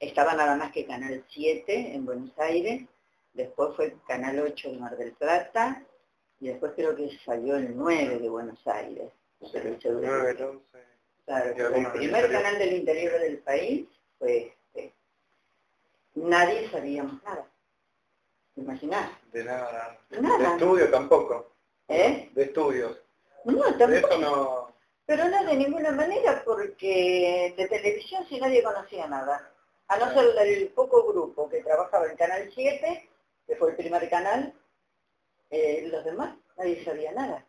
estaba nada más que Canal 7 en Buenos Aires, después fue Canal 8 en Mar del Plata, y después creo que salió el 9 de Buenos Aires. El 9, el 11. Claro, el primer canal del interior del país fue este. Nadie sabíamos nada. ¿Te imaginás? De nada. Nada. De estudio tampoco. ¿Eh? De estudios. No, De tampoco. eso no... Pero no de ninguna manera porque de televisión si nadie conocía nada. A no ser el poco grupo que trabajaba en Canal 7, que fue el primer canal, eh, los demás nadie sabía nada.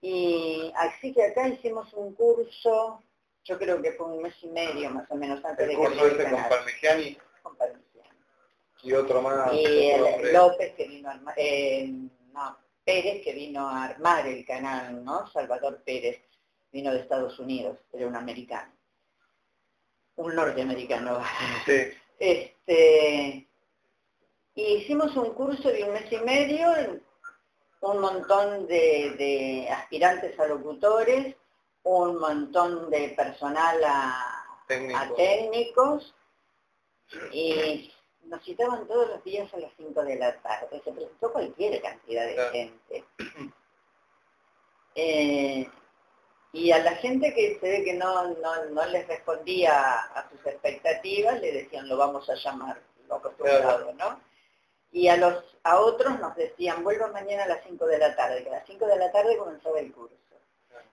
Y así que acá hicimos un curso, yo creo que fue un mes y medio más o menos antes de El que curso ese con canal, Parmigiani con Parmigiani. y otro más. Y el. López que vino a armar, eh, no, Pérez que vino a armar el canal, ¿no? Salvador Pérez vino de Estados Unidos, era un americano, un norteamericano. Sí. Este, y hicimos un curso de un mes y medio, un montón de, de aspirantes a locutores, un montón de personal a, Técnico. a técnicos y nos citaban todos los días a las 5 de la tarde. Se presentó cualquier cantidad de Claro. gente. Eh, y a la gente que se ve que no, no, no les respondía a sus expectativas, le decían lo vamos a llamar, lo acostumbrado, ¿no? Y a los a otros nos decían, vuelvan mañana a las 5 de la tarde, que a las 5 de la tarde comenzaba el curso.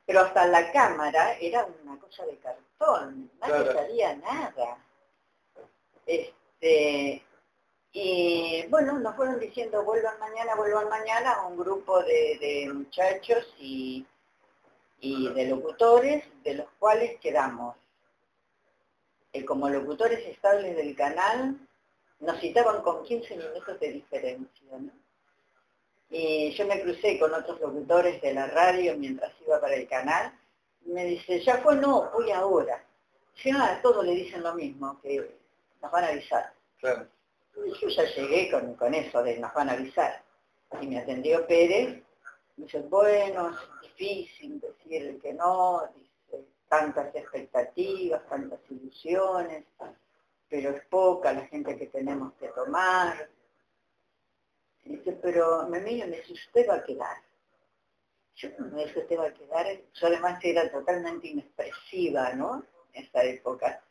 Pero hasta la cámara era una cosa de cartón, nadie Claro. sabía nada. Este, y bueno, nos fueron diciendo, vuelvan mañana, vuelvan mañana, un grupo de, de muchachos y, y de locutores, de los cuales quedamos. Eh, como locutores estables del canal, nos citaban con 15 minutos de diferencia, ¿no? Y yo me crucé con otros locutores de la radio mientras iba para el canal, y me dice, ya fue, no, voy ahora. Si no, a todos le dicen lo mismo, que nos van a avisar. Claro. Y yo ya llegué con, con eso de nos van a avisar. Y me atendió Pérez, dice, bueno, es difícil decir que no, dice, tantas expectativas, tantas ilusiones, pero es poca la gente que tenemos que tomar. Dice, pero me mira y me dice, usted va a quedar. Yo no me dije, usted va a quedar, yo además era totalmente inexpresiva, ¿no? En esa época.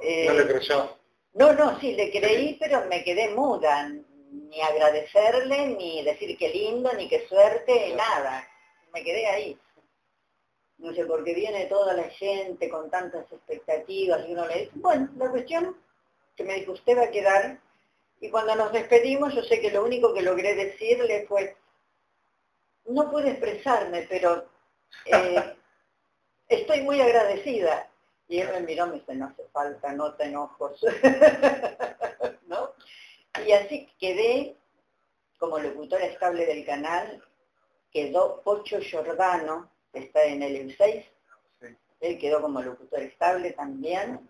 Eh, No le creyó. no, no, sí, le creí, pero me quedé muda. Ni agradecerle, ni decir qué lindo, ni qué suerte, nada. Me quedé ahí. No sé, porque viene toda la gente con tantas expectativas y uno le dice, bueno, la cuestión que me dijo, usted va a quedar. Y cuando nos despedimos, yo sé que lo único que logré decirle fue, no pude expresarme, pero eh, estoy muy agradecida. Y él me miró y me dice, no hace falta, no te enojos. ¿No? Y así quedé como locutora estable del canal, quedó Pocho Giordano, que está en el EU6, Sí. él quedó como locutor estable también,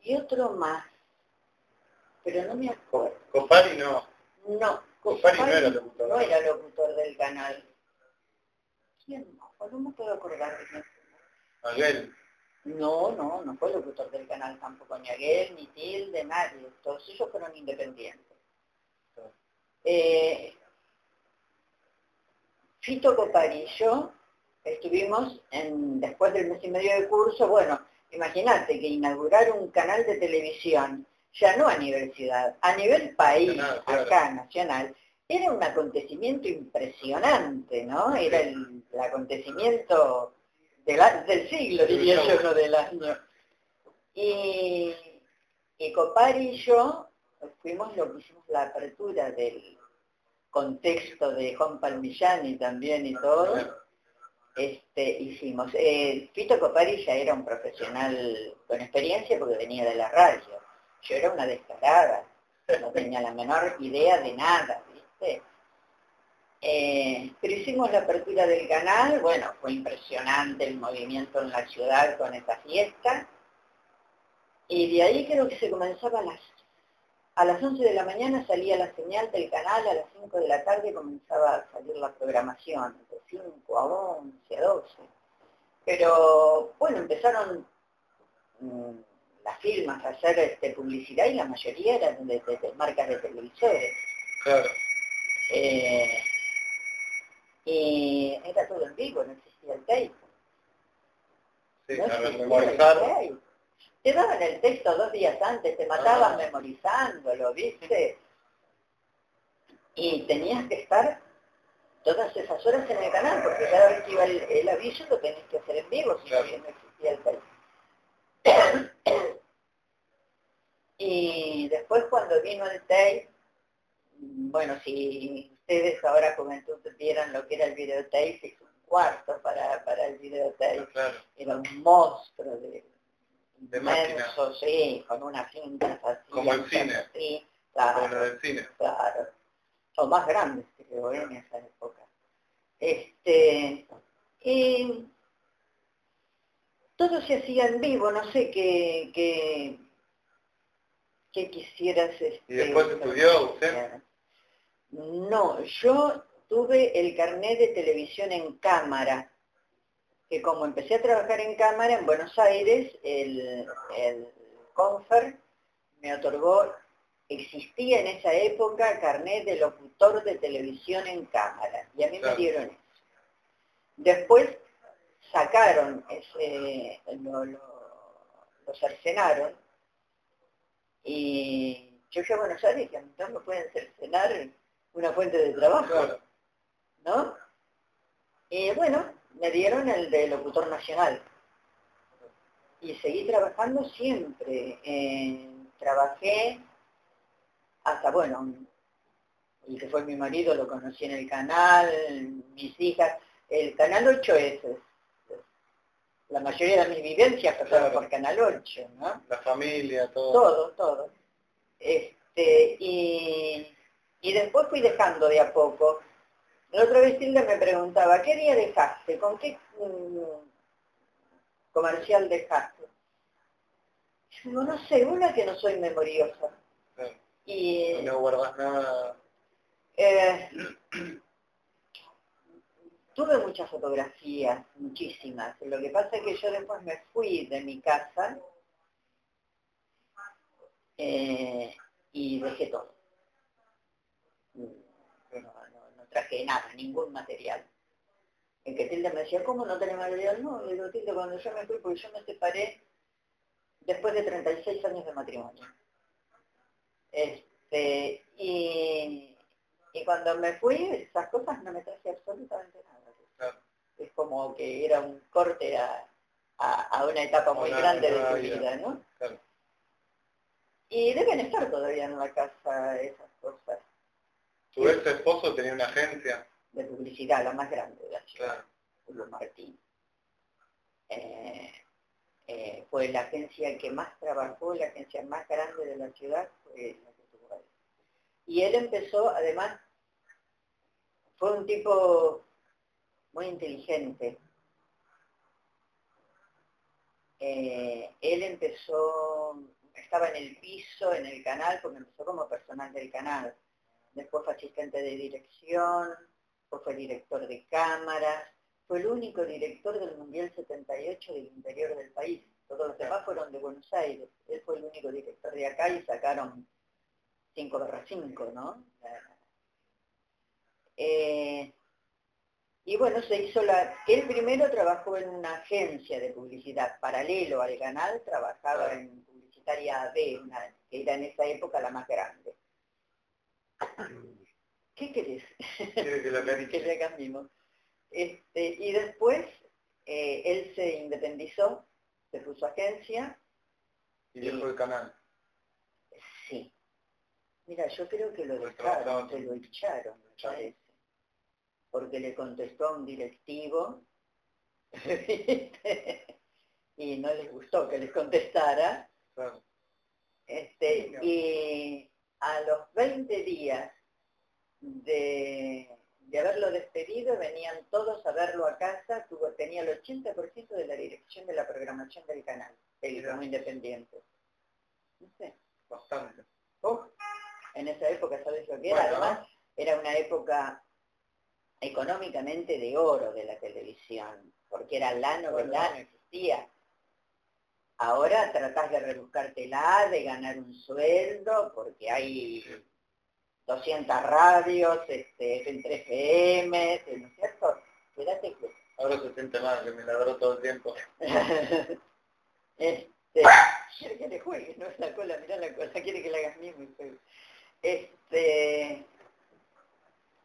y otro más, pero no me acuerdo. Copari no. No, Copari no era locutor. no era locutor del canal. ¿Quién más? No me puedo acordar de quién fue. No, no, no fue locutor del canal tampoco, ni Aguel, ni Tilde, nadie. Todos ellos fueron independientes. Eh, Fito Copari y yo estuvimos en, después del mes y medio de curso, bueno, imagínate que inaugurar un canal de televisión, ya no a nivel ciudad, a nivel país, claro. acá, nacional, era un acontecimiento impresionante, ¿no? Era el, el acontecimiento de la- del siglo, diría yo, no del año. Y, y Copari y yo fuimos lo que hicimos la apertura del contexto de Juan Palmillani también y todo, este, hicimos. Eh, Fito Copari ya era un profesional con experiencia porque venía de la radio. Yo era una descarada, no tenía la menor idea de nada, ¿viste? Eh, pero hicimos la apertura del canal, bueno, fue impresionante el movimiento en la ciudad con esta fiesta. Y de ahí creo que se comenzaba a las, a las 11 de la mañana salía la señal del canal, a las 5 de la tarde comenzaba a salir la programación, de 5 a 11, a 12. Pero bueno, empezaron mm, las firmas a hacer este, publicidad y la mayoría eran de, de- de marcas de televisores. Claro. Eh, y era todo en vivo, no existía el tape. Sí, no a existía el tape. Te daban el texto dos días antes, te mataban Ah. memorizándolo, ¿viste? Y tenías que estar todas esas horas en el canal, porque cada vez que iba el, el aviso lo tenías que hacer en vivo, si Claro. no existía el tape. y después cuando vino el tape, bueno, si ustedes ahora juventud vieran lo que era el videotape, es un cuarto para, para el videotape, Claro. era un monstruo de, De inmenso, sí, con unas cintas así. Como el así, cine. Sí, Como claro, lo del cine. claro. O más grandes, creo, en esa época. Este, y todo se hacía en vivo, no sé qué, qué, qué quisieras... Este, ¿Y después estudió usted? No, yo tuve el carnet de televisión en cámara, que como empecé a trabajar en cámara en Buenos Aires, el, el Confer me otorgó, existía en esa época carnet de locutor de televisión en cámara, y a mí Claro. me dieron eso. Después sacaron, ese, lo, lo, lo cercenaron, y yo fui a Buenos Aires y dije, no me pueden cercenar una fuente de trabajo, Claro. ¿no? Y bueno, me dieron el de locutor nacional. Y seguí trabajando siempre. Eh, trabajé hasta, bueno, el que fue mi marido lo conocí en el canal, mis hijas. El canal 8 es, la mayoría de mis vivencias pasaron Claro. por Canal 8, ¿no? La familia, todo. Todo, todo. Este, y, y después fui dejando de a poco. La otra vez Tilda me preguntaba, ¿qué día dejaste? ¿Con qué mm, comercial dejaste? Yo digo, no sé, una que no soy memoriosa. Y No guardas nada. eh, tuve muchas fotografías, muchísimas. Lo que pasa es que yo después me fui de mi casa eh, y dejé todo. No, no- no traje nada, ningún material. En que Tilda me decía, ¿cómo no tenés material? No, le digo, Tilda, cuando yo me fui, porque yo me separé después de 36 años de matrimonio. Este, y, y cuando me fui, esas cosas no me traje absolutamente nada. Claro. Es como que era un corte a, a- a una etapa muy Una grande de tu vida. vida, ¿no? Claro. Y deben estar todavía en la casa esas cosas Tu ex esposo tenía una agencia. de publicidad, la más grande de la ciudad, Claro. Julio Martín. Eh, eh, fue la agencia que más trabajó, la agencia más grande de la ciudad, fue la que tuvo él. Y él empezó, además, fue un tipo muy inteligente. Eh, él empezó, estaba en el piso, en el canal, porque empezó como personal del canal. Después fue asistente de dirección, después fue director de cámaras, fue el único director del Mundial 78 del interior del país. Todos los demás fueron de Buenos Aires. Él fue el único director de acá y sacaron 5 barra 5, ¿no? Eh, y bueno, se hizo la... Él primero trabajó en una agencia de publicidad paralelo al canal, trabajaba en Publicitaria AB, una- que era en esa época la más grande. ¿Qué querés? Que la que le cambiemos. Este, y después eh, él se independizó, se puso agencia, Y dejó el canal. sí. Mira, yo creo que lo dejaron, que lo echaron, me parece. Porque le contestó a un directivo y no les gustó que les contestara. Claro. Este, y a los 20 días de, de haberlo despedido, venían todos a verlo a casa, tuvo, tenía el 80% de la dirección de la programación del canal, como independiente. No sé. Bastante. En esa época, ¿sabes lo que era? Bueno. Además, era una época económicamente de oro de la televisión, porque era la novela, Bueno. no existía. Ahora tratás de rebuscártela, de ganar un sueldo, porque hay 200 radios, este, en 3 FM, ¿no es cierto? Quédate que... Ahora se siente mal, que me ladró todo el tiempo. este, quiere que le juegue, no es la cola, mirá la cola, quiere que la hagas mismo y juegue. Este,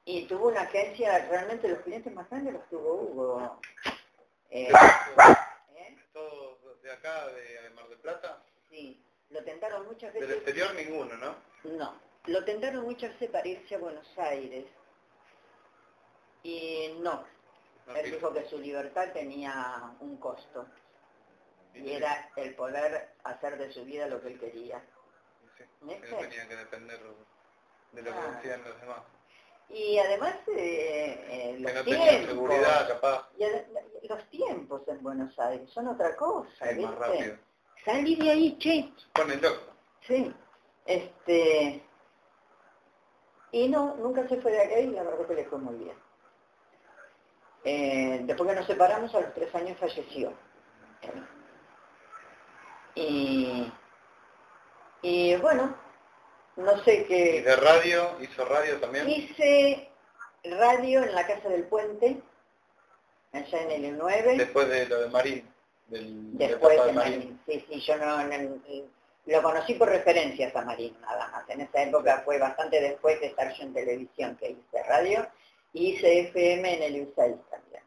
y tuvo una agencia, realmente los clientes más grandes los tuvo Hugo. Eh, ¿eh? ¿Todos de acá, de Mar del Plata? Sí, lo tentaron muchas Del veces. exterior ninguno, ¿no? No, lo tentaron muchas veces para irse a Buenos Aires. Y no, No, él dijo que su libertad tenía un costo. Sí, Y era el poder hacer de su vida lo que él quería. sí, que no ¿Viste? tenía que depender de lo que decían los demás. Y además eh, eh, los no tiempos, seguridad, capaz, y ad- los tiempos en Buenos Aires son otra cosa, es más ¿viste? rápido. Salí de ahí, che. Pone loco. Sí. Este. Y no, nunca se fue de acá y la verdad que le fue muy bien. Eh, después que nos separamos, a los tres años falleció. Y, y bueno, no sé Y qué. de radio, hizo radio también. Hice radio en la Casa del Puente, allá en el 9. Después de lo de Marín, del, Después de de Marín. Marín. Sí, sí, yo no, no- lo conocí por referencias a Marín nada más. En esa época fue bastante después de estar yo en televisión que hice radio y hice FM en el U6 también.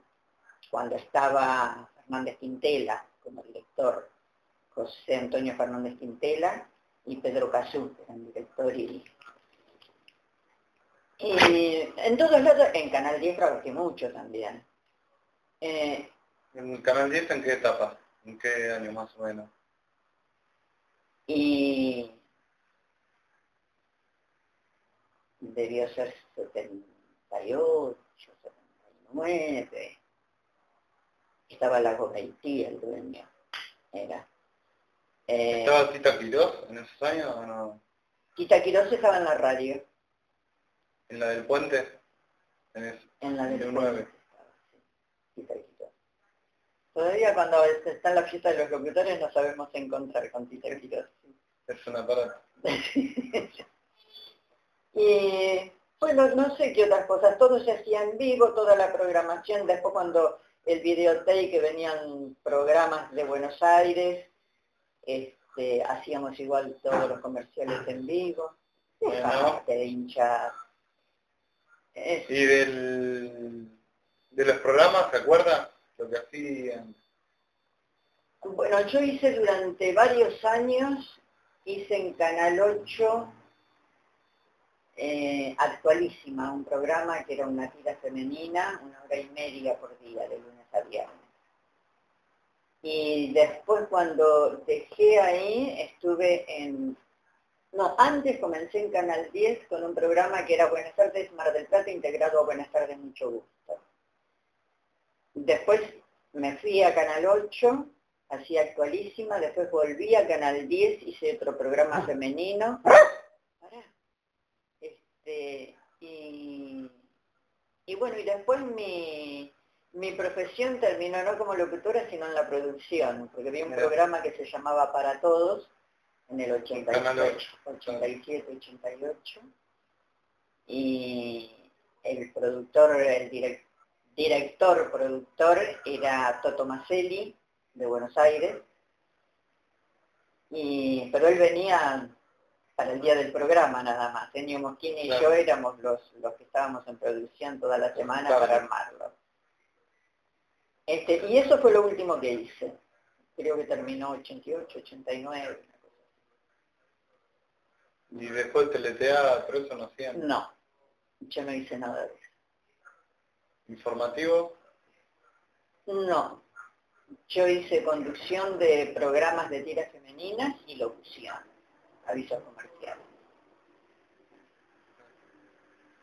Cuando estaba Fernández Quintela como director, José Antonio Fernández Quintela y Pedro Cazú, que eran director y y en todos lados, en Canal 10 trabajé mucho también. Eh, ¿En Canal 10 en qué etapa? ¿En qué año más o menos? y debió ser 78, 79. Estaba la Haití, el dueño. Era. Eh, ¿Estaba Tita Quirós en esos años o no? Tita Quirós estaba en la radio, ¿En la del puente? En en la del el puente nueve. estaba, sí, Tita Quirós. Todavía cuando está en la fiesta de los locutores no sabemos encontrar con Tita Quirós. Es un aparato. y bueno, no sé qué otras cosas, todo se hacía en vivo, toda la programación, después cuando el videotape que venían programas de Buenos Aires, este, hacíamos igual todos los comerciales en vivo, Bueno. dejate de hinchar. Es- ¿Y del, de los programas, se acuerda? Lo que hacían. Bueno, yo hice durante varios años, hice en Canal 8 eh, Actualísima, un programa que era una tira femenina, una hora y media por día, de lunes a viernes. Y después cuando dejé ahí, estuve en... No, antes comencé en Canal 10 con un programa que era Buenas tardes Mar del Plata integrado a Buenas tardes Mucho Gusto. Después me fui a Canal 8 hacía actualísima, después volví a Canal 10, hice otro programa femenino. Pará. Este, y, y bueno, y después mi, mi profesión terminó no como locutora, sino en la producción, porque había un programa que se llamaba Para Todos, en el Canal 86, 8, 87, 88, y el productor, el direc- director, productor era Toto Maselli, de Buenos Aires, y, pero él venía para el día del programa nada más. Ennio Moschini y yo éramos los, los que estábamos en producción toda la semana Claro. para armarlo. Este, y eso fue lo último que hice. Creo que terminó 88, 89. una cosa Y después teleteatro, eso no hacían. No, yo no hice nada de eso. Informativo, No, yo hice conducción de programas de tiras femeninas y locución, avisos comerciales.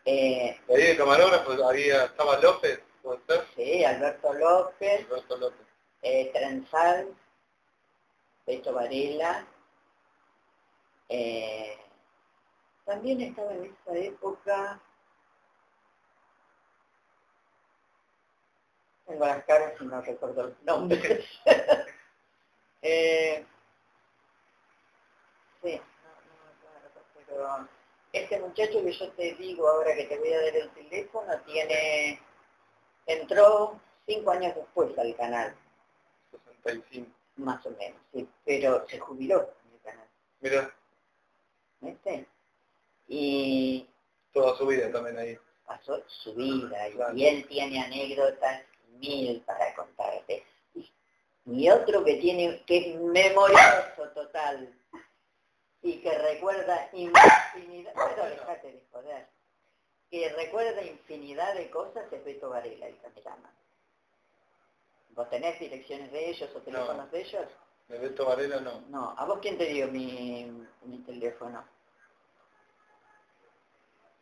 Eh, ahí de camarógrafo había, estaba López, puede sí, Alberto López, Alberto López. eh, Trenzal, Beto Varela. eh, también estaba en esa época, tengo las caras y no recuerdo los nombres. Eh, Sí, no, no me acuerdo, pero este muchacho que yo te digo ahora que te voy a dar el teléfono tiene, entró cinco años después al canal. 65. Más o menos, sí, pero se jubiló en el canal. Mira, ¿Viste? Y toda su vida también ahí. pasó su vida y, Claro. y él tiene anécdotas mil para contarte. Y, otro que tiene, que es memorioso total y que recuerda infinidad, pero que recuerda infinidad de cosas es Beto Varela, el cameraman. ¿Vos tenés direcciones de ellos o teléfonos de ellos? De Beto Varela no. No, ¿a vos quién te dio mi, mi teléfono?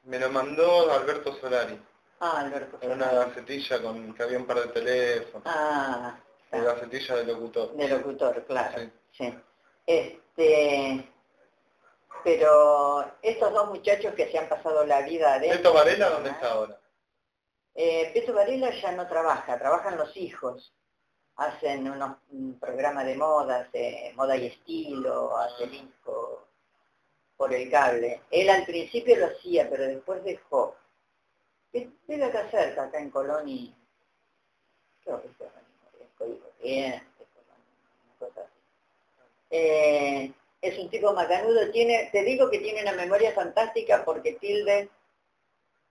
Me lo mandó Alberto Solari. Ah, Alberto. En una gacetilla con que había un par de teléfonos. Ah, De está. gacetilla de locutor. de locutor, claro. Sí. Sí. Este, pero estos dos muchachos que se han pasado la vida de ¿Beto Varela dónde está ahora? Eh, Beto Varela ya no trabaja, trabajan los hijos. Hacen unos un programa de moda, hace moda y estilo, hace disco por el cable. Él al principio lo hacía, pero después dejó. Vi- Vive acá cerca, acá en Colón y creo que es Colón, una cosa así. Eh, es un tipo macanudo, tiene, te digo que tiene una memoria fantástica porque Tilde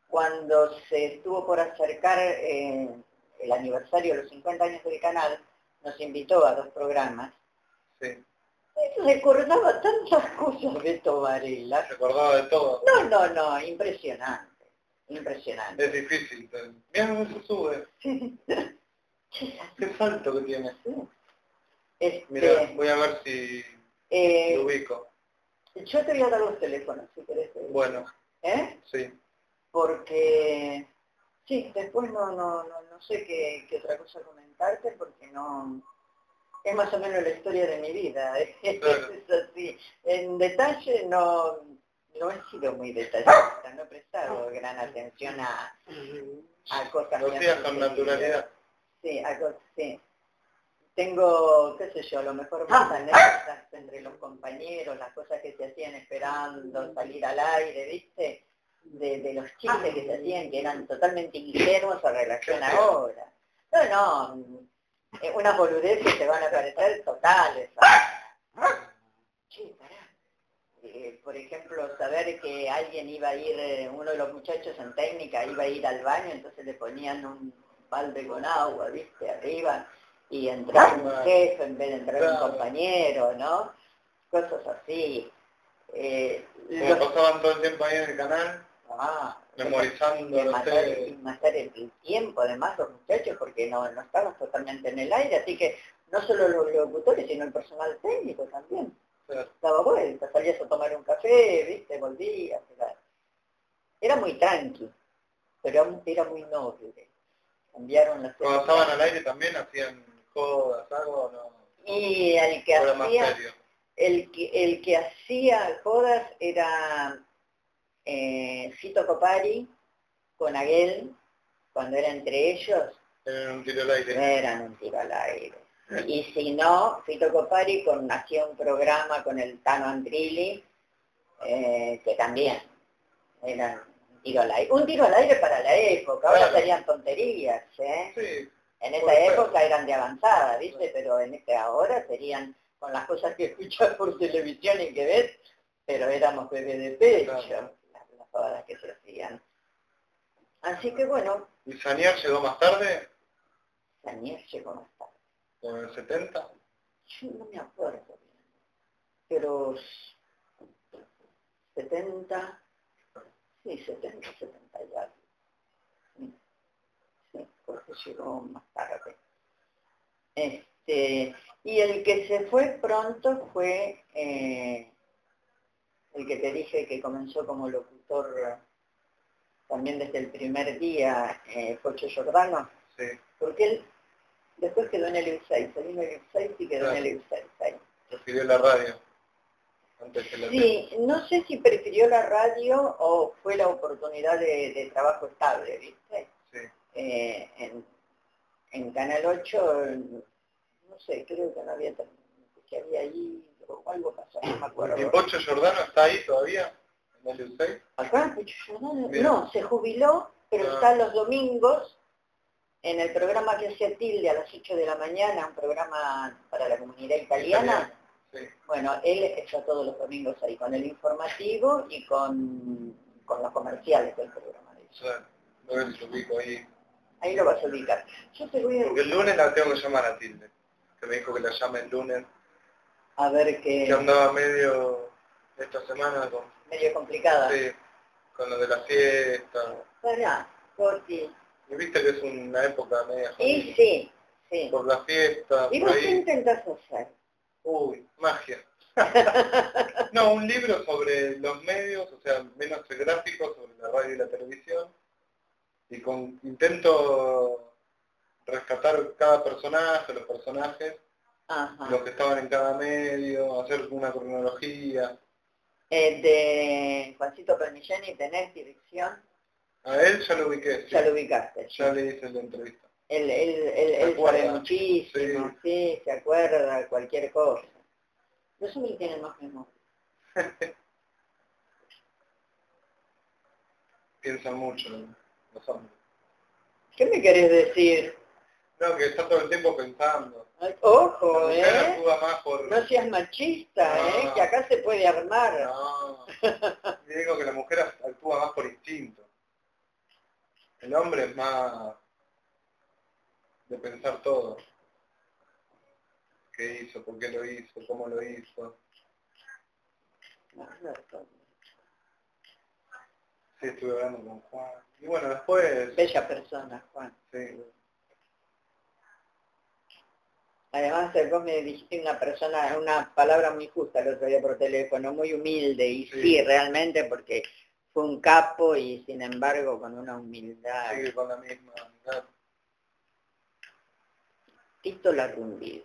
cuando se estuvo por acercar eh, el aniversario de los 50 años del canal, nos invitó a dos programas. Sí. Recordaba tantas cosas de Varela. Se acordaba de todo. No, no, no, impresionante, impresionante. Es difícil. Mira cómo se sube. Qué salto que tiene. Este, Mira, voy a ver si eh, lo ubico. yo te voy a dar los teléfonos, si querés. Bueno, ¿Eh? sí. Porque, sí, después no, no, no, no sé qué, qué otra cosa comentarte porque no... Es más o menos la historia de mi vida. Claro. Es así. En detalle no, no he sido muy detallista, no he prestado gran atención a, a cosas Lo hacías con naturalidad. Sí, a cosas, sí. Tengo, qué sé yo, a lo mejor más anécdotas entre los compañeros, las cosas que se hacían esperando salir al aire, ¿viste? De, de los chistes que se hacían que eran totalmente ingenuos a relación ahora. No, no, eh, unas boludeces que te van a parecer totales. Sí, pará. Eh, por ejemplo, saber que alguien iba a ir, eh, uno de los muchachos en técnica iba a ir al baño, entonces le ponían un balde con agua, viste, arriba, y entraba un jefe en vez de entrar un Claro. compañero, ¿no? Cosas así. Eh, los- pasaban todo el tiempo ahí en el canal, ah, memorizando los matar, y matar el tiempo además los muchachos porque no, no estaban totalmente en el aire, así que no solo los locutores, sino el personal técnico también. Claro. Daba vuelta, salías a tomar un café, viste, volvías. Era, era muy tranqui, pero era muy noble. Cambiaron las Cuando estaban al aire también hacían jodas, algo o no. Y el que hacía, el que, el que hacía jodas era eh, Fito Copari con Aguel, cuando era entre ellos, Tenían un tiro al aire. eran un tiro al aire. Y si no, Fito Copari con, hacía un programa con el Tano Andrilli, eh, que también eran un tiro al aire. Un tiro al aire para la época, ahora Claro. serían tonterías, ¿eh? Sí, En esa época eran de avanzada, ¿viste? Pero en este ahora serían con las cosas que escuchas por televisión y que ves, pero éramos bebé de pecho, Claro. las, pavadas que se hacían. Así que bueno, ¿Y Sanier llegó más tarde? Daniel llegó más tarde. ¿Con el 70? Yo no me acuerdo bien, pero 70, sí, 70, 70 y algo. Sí, porque llegó más tarde. Este, y el que se fue pronto fue eh, el que te dije que comenzó como locutor también desde el primer día, eh, Pocho Giordano, Sí. porque él después quedó en el U6, se vino el U6 y quedó en el U6 ahí. Prefirió la radio. Antes que la. Sí, no sé si prefirió la radio o fue la oportunidad de, de trabajo estable, ¿viste? Eh, en, en Canal 8, no sé, creo que no había, que había ido, algo, algo pasó, no me acuerdo. ¿Y Pocho Giordano está ahí todavía? ¿En el U6? ¿Acá? Pocho Giordano? Mira. No, se jubiló, pero Ah. está los domingos en el programa que hacía Tilde a las 8 de la mañana, un programa para la comunidad italiana. Sí. Bueno, él está todos los domingos ahí con el informativo y con, con los comerciales del programa. de O lo ubico ahí. Ahí lo vas a ubicar. Yo te voy a Porque el lunes la tengo que llamar a Tilde. Que me dijo que la llame el lunes. a ver qué Que andaba medio esta semana con, medio complicada. sí, con lo de la fiesta. Pará, Coti. Y viste que es una época media Y jodida. sí, sí. Por la fiesta, ¿Y por vos qué ahí. intentás hacer? Uy, magia. no, un libro sobre los medios, o sea, menos el gráfico, sobre la radio y la televisión. Y con intento rescatar cada personaje, los personajes, Ajá. los que estaban en cada medio, hacer una cronología. Eh, de Juancito Permilleni, ¿tenés dirección? A él ya lo ubiqué, sí. Ya lo ubicaste. sí. ya le hice la entrevista. Él, él, él, ¿Se él sabe acuerda? muchísimo, sí. se acuerda cualquier cosa. Tienen más memoria. Piensan mucho los hombres. ¿Qué me querés decir? No, que está todo el tiempo pensando. Ay, Ojo, ¿eh? más por... No seas machista, ¿eh? Que acá se puede armar. No, digo que la mujer actúa más por instinto. El hombre es más de pensar todo. ¿Qué hizo? ¿Por qué lo hizo? ¿Cómo lo hizo? No, no, no. Sí, estuve hablando con Juan. Y bueno, después... Bella persona, Juan. Sí, Además, eh, vos me dijiste una persona, una palabra muy justa el otro día por teléfono, muy humilde, y sí, Sí. realmente porque fue un capo y sin embargo con una humildad. sigue con la misma... edad. Tito Larrumbide.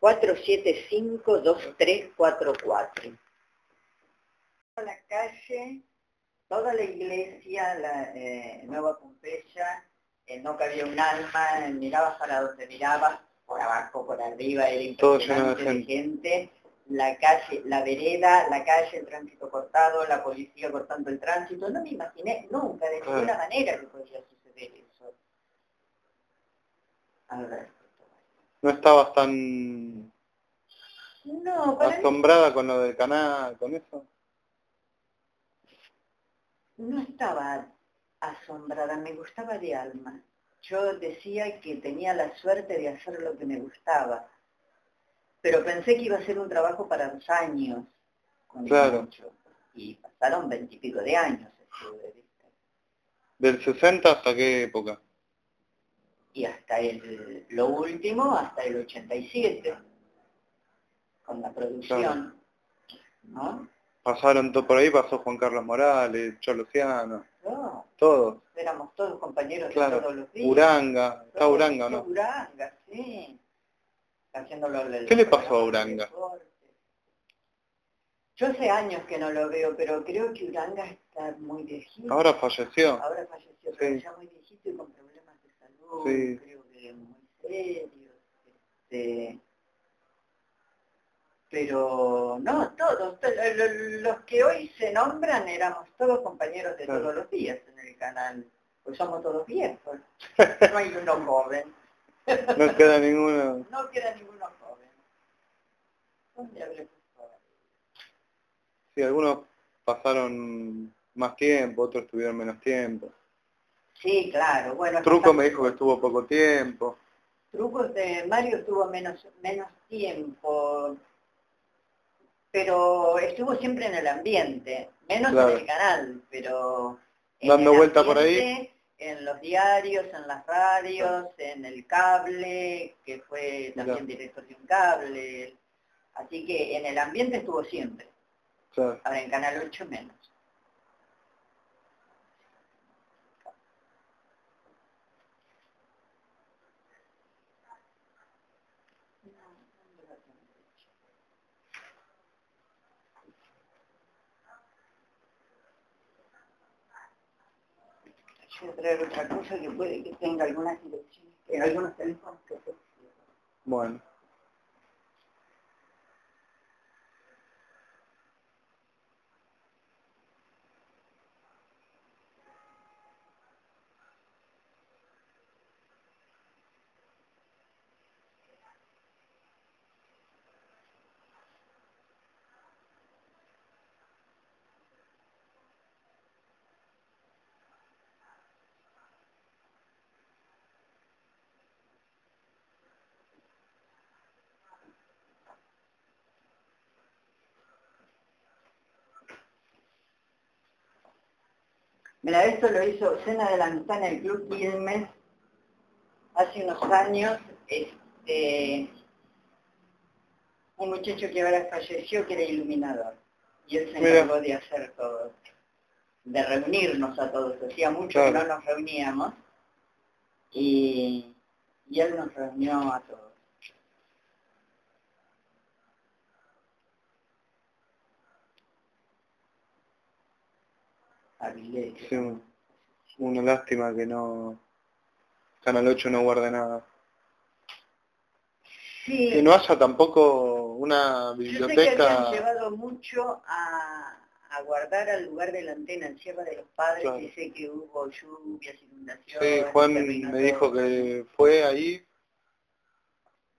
475-2344. La calle, toda la iglesia, la eh, Nueva Pompeya, eh, no cabía un alma, mirabas para donde mirabas, por abajo, por arriba, era impresionante de gente. La calle, la vereda, la calle, el tránsito cortado, la policía cortando el tránsito. No me imaginé nunca, de ninguna manera que podía suceder eso. A ver. No estabas tan No, mí asombrada con lo del canal, con eso. no estaba asombrada, me gustaba de alma. Yo decía que tenía la suerte de hacer lo que me gustaba, pero pensé que iba a ser un trabajo para dos años, Claro. mucho. y pasaron veintipico de años. ¿Del 60 hasta qué época? Y hasta el, lo último, hasta el 87, con la producción, ¿no? Pasaron todo por ahí, pasó Juan Carlos Morales, Cholo Luciano, No, todos. éramos todos compañeros Claro. de todos los días. Uranga, está Uranga, ¿o esto, ¿no? Uranga, sí. Haciéndolo ¿Qué le pasó a Uranga? Yo hace años que no lo veo, pero creo que Uranga está muy viejito. Ahora falleció. Ahora falleció, pero Sí. ya muy viejito y con Sí. creo que muy serios. Este, pero no, todos, to- lo- lo- los que hoy se nombran éramos todos compañeros de Claro. todos los días en el canal, pues somos todos viejos, no hay uno joven, No queda ninguno. no queda ninguno joven. ¿Dónde habré? Sí, algunos pasaron más tiempo, otros tuvieron menos tiempo. Sí, claro, bueno. Truco me dijo que estuvo poco tiempo. Trucos de Mario estuvo menos, menos tiempo, pero estuvo siempre en el ambiente, menos Claro. en el canal, pero en Dando el vuelta por ahí. ambiente, En los diarios, en las radios, en el cable, que fue también director de un cable. Así que en el ambiente estuvo siempre, Claro. ahora en Canal 8 menos. quise traer otra cosa que puede que tenga algunas direcciones, en algunos teléfonos que se Bueno. Mira, esto lo hizo Cena de la Amistad en el Club Quilmes hace unos años. Este, un muchacho que ahora falleció que era iluminador. Y él se encargó de hacer todo, de reunirnos a todos. Hacía mucho que no nos reuníamos. Y, y él nos reunió a todos. Sí, una lástima que no... Canal 8 no guarde nada. Sí. Que no haya tampoco una biblioteca... Yo sé que habían llevado mucho a, guardar al lugar de la antena en Sierra de los Padres y sé que hubo lluvias, inundaciones... Sí, Juan me dijo que fue ahí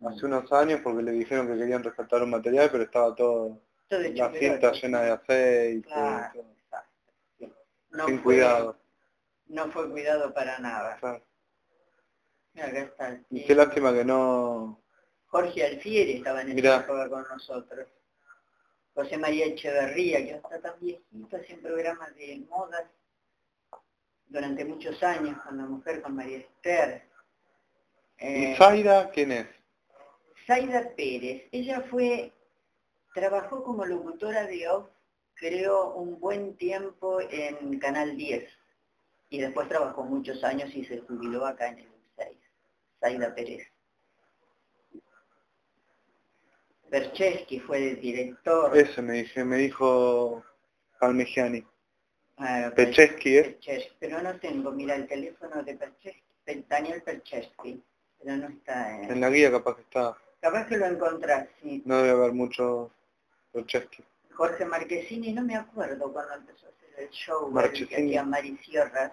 hace unos años porque le dijeron que querían rescatar un material, pero estaba todo, la cinta llena de aceite. No sin cuidado. No fue cuidado para nada. Y qué lástima que no... Jorge Alfieri estaba en esa época con nosotros. José María Echeverría, que está tan viejito, hacía un programa de modas durante muchos años con la mujer, con María Esther. ¿Y eh, Zaida quién es? Zaida Pérez. Ella fue, trabajó como locutora de off creo, un buen tiempo en Canal 10 y después trabajó muchos años y se jubiló acá en el 6, Zaida Pérez. Perchesky fue el director. Ese me, dije, me dijo Palmegiani. Ah, Perchesky, ¿eh? pero no tengo, mira, el teléfono de Perchesky, Daniel Perchesky, pero no está en... En la guía capaz que está. Capaz que lo encontrás, sí. No debe haber mucho Perchesky. Jorge Marquesini, no me acuerdo cuando empezó a hacer el show, que hacía Mari Sierras,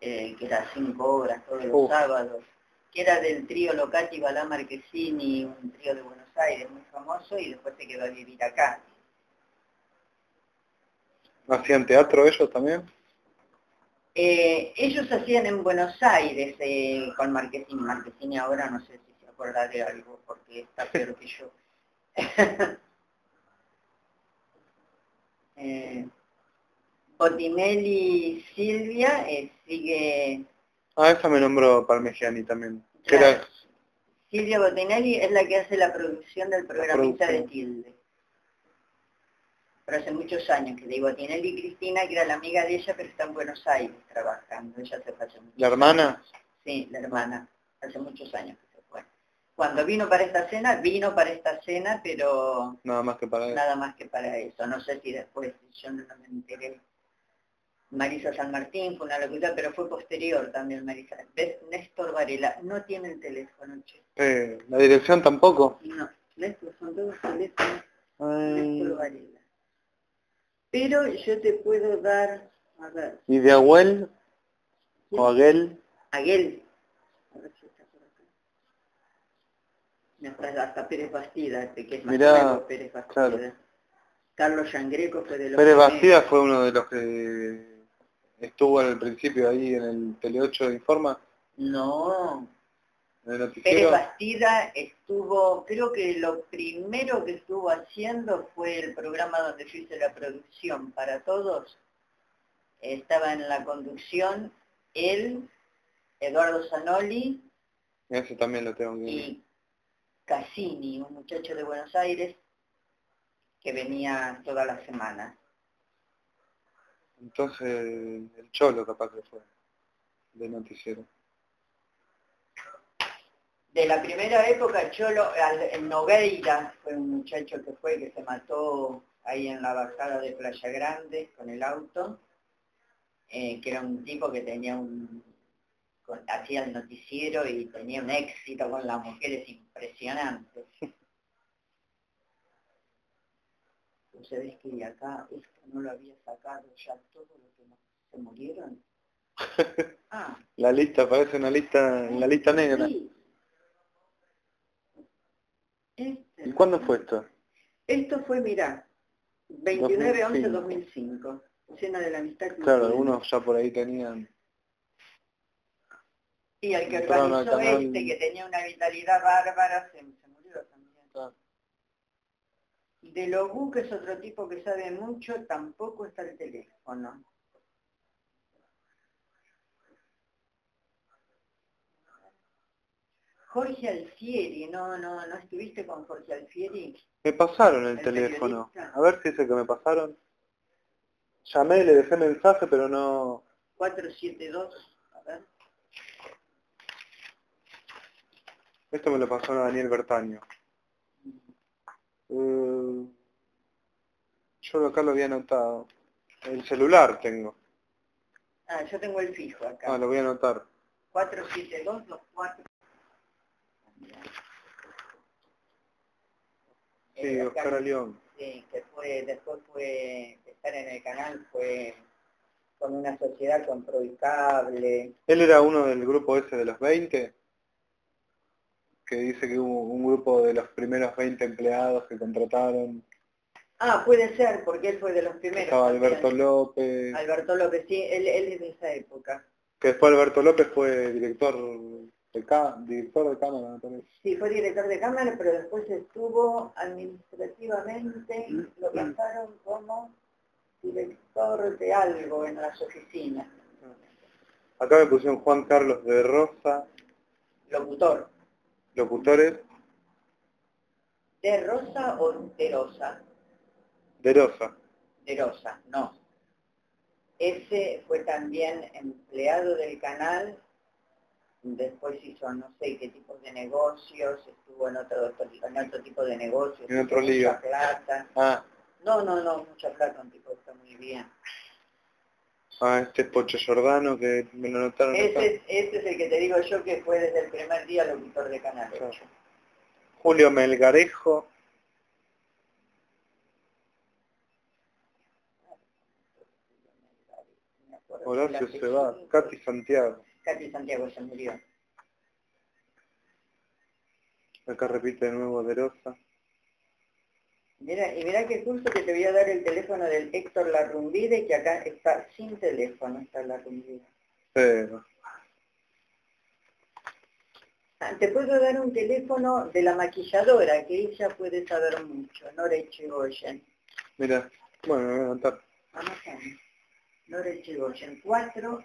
eh, que era cinco horas todos los sábados, que era del trío Locati Balá Marquesini, un trío de Buenos Aires muy famoso, y después se quedó a vivir acá. ¿Hacían teatro ellos también? Eh, ellos hacían en Buenos Aires eh, con Marquesini. Marquesini ahora no sé si se acuerda de algo, porque está peor que yo. eh, Botinelli Silvia eh, sigue... Ah, esa me nombró Parmigiani también. Silvia Botinelli es la que hace la producción del programita de Tilde. Pero hace muchos años que digo, Botinelli y Cristina, que era la amiga de ella, pero está en Buenos Aires trabajando. Ella se fue ¿La hermana? Sí, la hermana. Hace muchos años cuando vino para esta cena, vino para esta cena, pero nada más que para eso. Nada más que para eso. No sé si después, yo no me enteré. Marisa San Martín fue una locura, pero fue posterior también Marisa. ¿Ves? Néstor Varela, no tiene el teléfono, che. Eh, ¿La dirección tampoco? No, Néstor, son todos teléfonos. Néstor Varela. Pero yo te puedo dar, a ver. ¿Y de Aguel? ¿O Aguel? Aguel. A ver si hasta Pérez Bastida, que es más Mirá, Pérez Bastida. Carlos Yangreco fue de los Pérez Bastida fue uno de los que estuvo al principio ahí en el Tele 8 de Informa. No. Pérez Bastida estuvo, creo que lo primero que estuvo haciendo fue el programa donde yo hice la producción para todos. Estaba en la conducción él, Eduardo Zanoli. Ese también lo tengo que Cassini, un muchacho de Buenos Aires que venía toda la semana. Entonces, el Cholo capaz que fue, de noticiero. De la primera época, Cholo, el Nogueira fue un muchacho que fue, que se mató ahí en la bajada de Playa Grande con el auto, eh, que era un tipo que tenía un hacía el noticiero y tenía un éxito con las mujeres impresionante. ¿Sabés que acá esto no lo había sacado ya todo lo que se murieron? Ah. La lista parece una lista, en la lista negra. Este, ¿Y cuándo fue esto? Esto fue, mirá, 29-11-2005, cena de la amistad. Claro, algunos ya por ahí tenían... Y el que organizó este, que tenía una vitalidad bárbara, se, murió también. De Logu, que es otro tipo que sabe mucho, tampoco está el teléfono. Jorge Alfieri, no, no, no estuviste con Jorge Alfieri. Me pasaron el, teléfono. A ver si es el que me pasaron. Llamé, le dejé mensaje, pero no... 472, a ver. Esto me lo pasó a Daniel Bertaño. Eh, yo acá lo había anotado. El celular tengo. Ah, yo tengo el fijo acá. Ah, lo voy a anotar. 472 24 Sí, Oscar León. Sí, que fue, después fue, estar en el canal fue con una sociedad con Pro y Cable. ¿Él era uno del grupo ese de los 20? Que dice que hubo un grupo de los primeros 20 empleados que contrataron. Ah, puede ser, porque él fue de los primeros. Estaba Alberto López. Alberto López, sí, él, él es de esa época. Que después Alberto López fue director director de cámara, Sí, fue director de cámara, pero después estuvo administrativamente, lo pasaron como director de algo en las oficinas. Acá me pusieron Juan Carlos de Rosa. Locutor. ¿Locutores? ¿De Rosa o de Rosa? De Rosa. De Rosa, no. Ese fue también empleado del canal después hizo no sé qué tipo de negocios, estuvo en otro, en otro tipo de negocios, en otro liga. plata. Ah. No, no, no, mucha plata, un tipo está muy bien. Ah, este es Pocho Giordano que me lo notaron. Ese, es el que te digo yo que fue desde el primer día locutor de Canal Julio Melgarejo. Horacio se va, Katy Santiago. Katy Santiago se murió. Acá repite de nuevo Derosa. Mira, y mira qué justo que te voy a dar el teléfono del Héctor Larrumbide, que acá está sin teléfono, está Larrumbide. Pero. Ah, te puedo dar un teléfono de la maquilladora, que ella puede saber mucho, Nora Echegoyen. Mira, bueno, voy a anotar. Vamos a Nora Echegoyen, 4